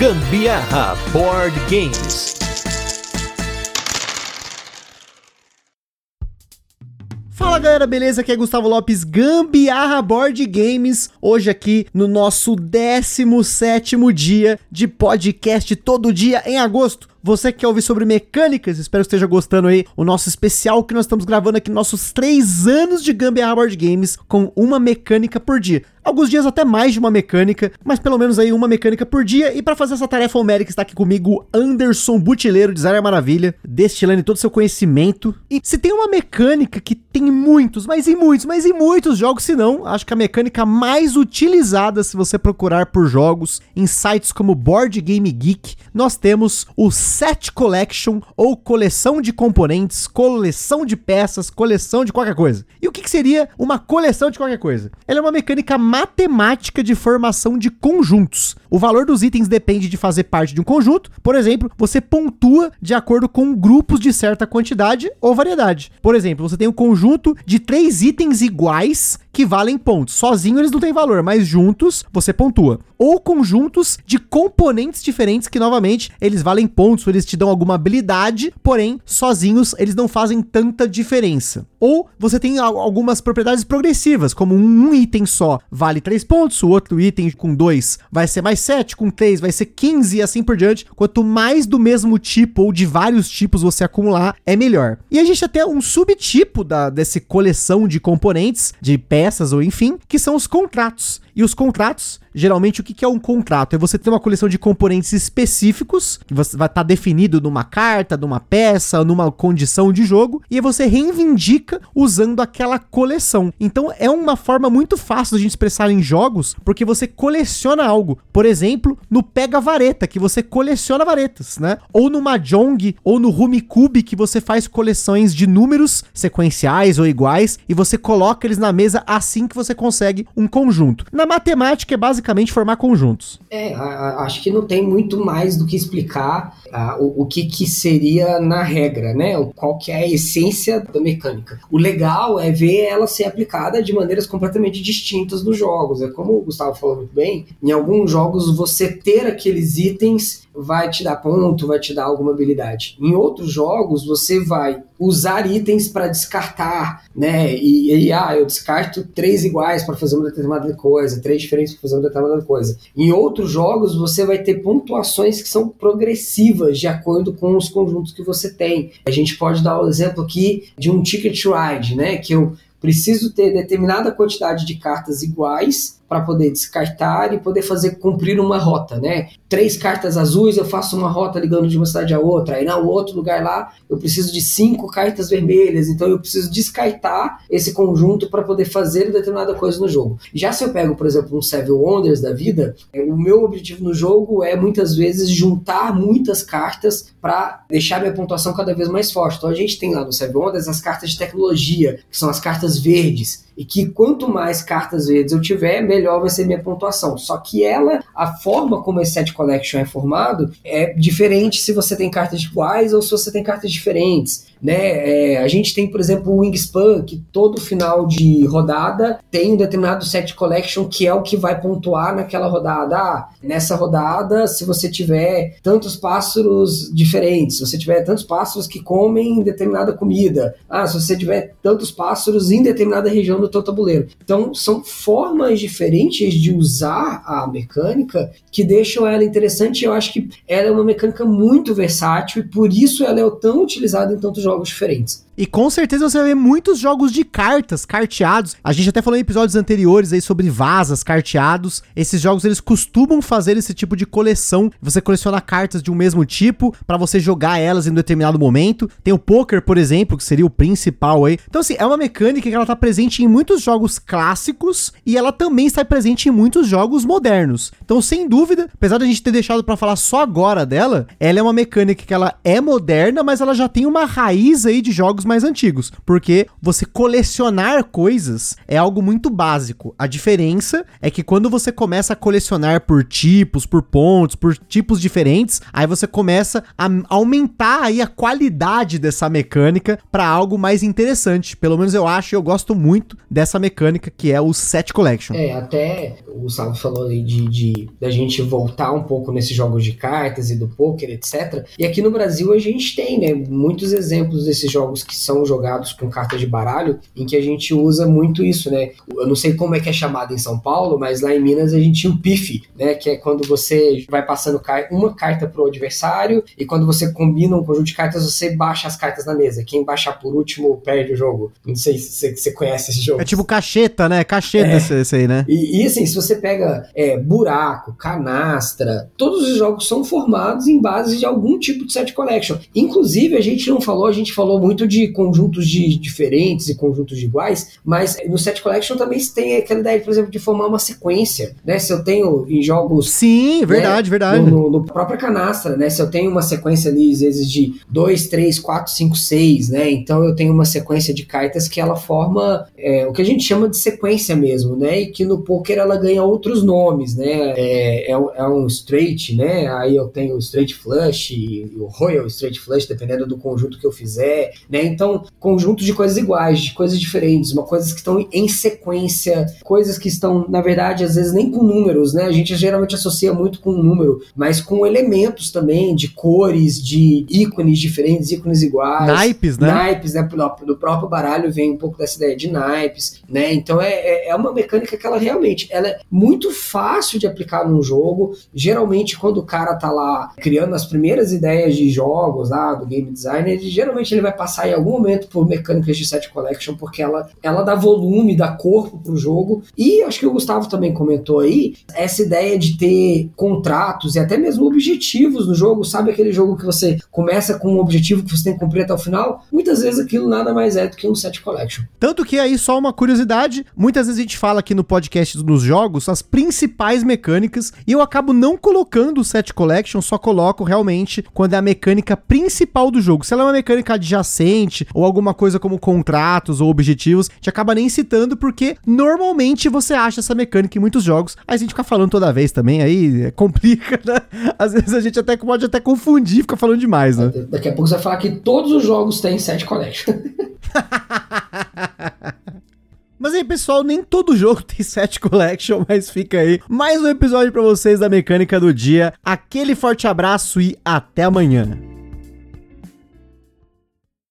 Gambiarra Board Games. Fala galera, beleza? Aqui é Gustavo Lopes, Gambiarra Board Games. Hoje aqui no nosso 17 dia de podcast todo dia em agosto. Você que quer ouvir sobre mecânicas, espero que esteja gostando aí o nosso especial que nós estamos gravando aqui, nossos três anos de Gambiarra Board Games com uma mecânica por dia. Alguns dias até mais de uma mecânica, mas pelo menos aí uma mecânica por dia. E para fazer essa tarefa, o Merrick está aqui comigo, Anderson Butileiro, designer maravilha, destilando todo o seu conhecimento. E se tem uma mecânica que tem muitos, mas em muitos, mas em muitos jogos, se não, acho que a mecânica mais utilizada se você procurar por jogos em sites como Board Game Geek, nós temos o Set Collection ou coleção de componentes, coleção de peças, coleção de qualquer coisa. E o que, que seria uma coleção de qualquer coisa? Ela é uma mecânica matemática de formação de conjuntos. O valor dos itens depende de fazer parte de um conjunto. Por exemplo, você pontua de acordo com grupos de certa quantidade ou variedade. Por exemplo, você tem um conjunto de três itens iguais que valem pontos. Sozinho eles não têm valor, mas juntos você pontua. Ou conjuntos de componentes diferentes que, novamente, eles valem pontos, eles te dão alguma habilidade, porém, sozinhos eles não fazem tanta diferença. Ou você tem algumas propriedades progressivas, como um item só vale 3 pontos, o outro item com 2 vai ser mais 7, com 3 vai ser 15 e assim por diante. Quanto mais do mesmo tipo ou de vários tipos você acumular, é melhor. E a gente até um subtipo da, dessa coleção de componentes, de peças ou enfim, que são os contratos. E os contratos, geralmente o que é um contrato? É você ter uma coleção de componentes específicos, que vai estar tá definido numa carta, numa peça, numa condição de jogo, e você reivindica usando aquela coleção. Então é uma forma muito fácil de a gente expressar em jogos, porque você coleciona algo. Por exemplo, no Pega Vareta, que você coleciona varetas, né? Ou no Mahjong, ou no Rumicube, que você faz coleções de números sequenciais ou iguais, e você coloca eles na mesa assim que você consegue um conjunto. Na matemática é basicamente formar conjuntos. É, acho que não tem muito mais do que explicar o, o que, que seria na regra, né? Qual que é a essência da mecânica. O legal é ver ela ser aplicada de maneiras completamente distintas nos jogos. É como o Gustavo falou muito bem, em alguns jogos você ter aqueles itens vai te dar ponto, vai te dar alguma habilidade. Em outros jogos, você vai usar itens para descartar, né? E, e, ah, eu descarto três iguais para fazer uma determinada coisa, três diferentes para fazer uma determinada coisa. Em outros jogos, você vai ter pontuações que são progressivas de acordo com os conjuntos que você tem. A gente pode dar o exemplo aqui de um ticket ride, né? Que eu preciso ter determinada quantidade de cartas iguais para poder descartar e poder fazer cumprir uma rota, né? Três cartas azuis eu faço uma rota ligando de uma cidade a outra, aí no outro lugar lá eu preciso de cinco cartas vermelhas, então eu preciso descartar esse conjunto para poder fazer determinada coisa no jogo. Já se eu pego, por exemplo, um Seven Wonders da vida, é, o meu objetivo no jogo é muitas vezes juntar muitas cartas para deixar minha pontuação cada vez mais forte. Então a gente tem lá no Seven Wonders as cartas de tecnologia, que são as cartas verdes, e que quanto mais cartas verdes eu tiver, melhor vai ser minha pontuação. Só que ela, a forma como esse set collection é formado é diferente se você tem cartas iguais ou se você tem cartas diferentes. Né? É, a gente tem, por exemplo, o Wingspan, que todo final de rodada tem um determinado set collection que é o que vai pontuar naquela rodada. Ah, nessa rodada, se você tiver tantos pássaros diferentes, se você tiver tantos pássaros que comem determinada comida, ah, se você tiver tantos pássaros em determinada região do teu tabuleiro. Então, são formas diferentes de usar a mecânica que deixam ela interessante. Eu acho que ela é uma mecânica muito versátil e por isso ela é tão utilizada em tantos jogos diferentes. E com certeza você vai ver muitos jogos de cartas, carteados. A gente até falou em episódios anteriores aí sobre vasas, carteados. Esses jogos eles costumam fazer esse tipo de coleção. Você coleciona cartas de um mesmo tipo para você jogar elas em um determinado momento. Tem o poker, por exemplo, que seria o principal aí. Então assim, é uma mecânica que ela tá presente em muitos jogos clássicos e ela também está presente em muitos jogos modernos. Então, sem dúvida, apesar da gente ter deixado para falar só agora dela, ela é uma mecânica que ela é moderna, mas ela já tem uma raiz aí de jogos mais antigos, porque você colecionar coisas é algo muito básico. A diferença é que quando você começa a colecionar por tipos, por pontos, por tipos diferentes, aí você começa a aumentar aí a qualidade dessa mecânica para algo mais interessante. Pelo menos eu acho, eu gosto muito dessa mecânica que é o set collection. É, até o Gustavo falou aí de, de da gente voltar um pouco nesses jogos de cartas e do poker, etc. E aqui no Brasil a gente tem, né, muitos exemplos desses jogos que são jogados com cartas de baralho, em que a gente usa muito isso, né? Eu não sei como é que é chamado em São Paulo, mas lá em Minas a gente tinha o pife, né, que é quando você vai passando uma carta pro adversário e quando você combina um conjunto de cartas, você baixa as cartas na mesa. Quem baixar por último perde o jogo. Não sei se você conhece esse jogo. É tipo cacheta, né? Cacheta é. esse, esse aí, né? E, e, assim, se você pega é, buraco, canastra, todos os jogos são formados em base de algum tipo de set collection. Inclusive, a gente não falou, a gente falou muito de conjuntos de diferentes e conjuntos de iguais, mas no set collection também tem aquela ideia, por exemplo, de formar uma sequência, né? Se eu tenho em jogos. Sim, verdade, né, verdade. No, no, própria canastra, né? Se eu tenho uma sequência ali, às vezes, de 2, 3, 4, 5, 6, né? Então eu tenho uma sequência de cartas que ela forma é, o que a gente chama de sequência mesmo, né? E que no poker ela ganha outros nomes, né? É, é, é um straight, né? Aí eu tenho o straight flush, o royal straight flush, dependendo do conjunto que eu fizer, né? Então, conjuntos de coisas iguais, de coisas diferentes, uma coisas que estão em sequência, coisas que estão, na verdade, às vezes nem com números, né? A gente geralmente associa muito com número, mas com elementos também, de cores, de ícones diferentes, ícones iguais. Naipes, né? Naipes, né? Do próprio baralho vem um pouco dessa ideia de naipes, né? Então é, é, é uma mecânica que ela realmente ela é muito fácil de aplicar num jogo. Geralmente, quando o cara tá lá criando as primeiras ideias de jogos lá do game designer, ele, geralmente ele vai passar em algum momento por mecânicas de set collection, porque ela, ela dá volume, dá corpo pro jogo. E acho que o Gustavo também comentou aí, essa ideia de ter contratos e até mesmo objetivos no jogo, sabe aquele jogo que você começa com um objetivo que você tem que cumprir até o final? Muitas vezes aquilo nada mais é do que um set collection. Tanto que aí só uma curiosidade, muitas vezes a gente fala aqui no podcast dos jogos as principais mecânicas e eu acabo não colocando o set collection, só coloco realmente quando é a mecânica principal do jogo. Se ela é uma mecânica adjacente ou alguma coisa como contratos ou objetivos, a gente acaba nem citando porque normalmente você acha essa mecânica em muitos jogos. Aí a gente fica falando toda vez também, aí complica, né? Às vezes a gente até pode até confundir, fica falando demais, né? Daqui a pouco você vai falar que todos os jogos têm set collection. Mas aí, pessoal, nem todo jogo tem set collection, mas fica aí mais um episódio para vocês da mecânica do dia. Aquele forte abraço e até amanhã.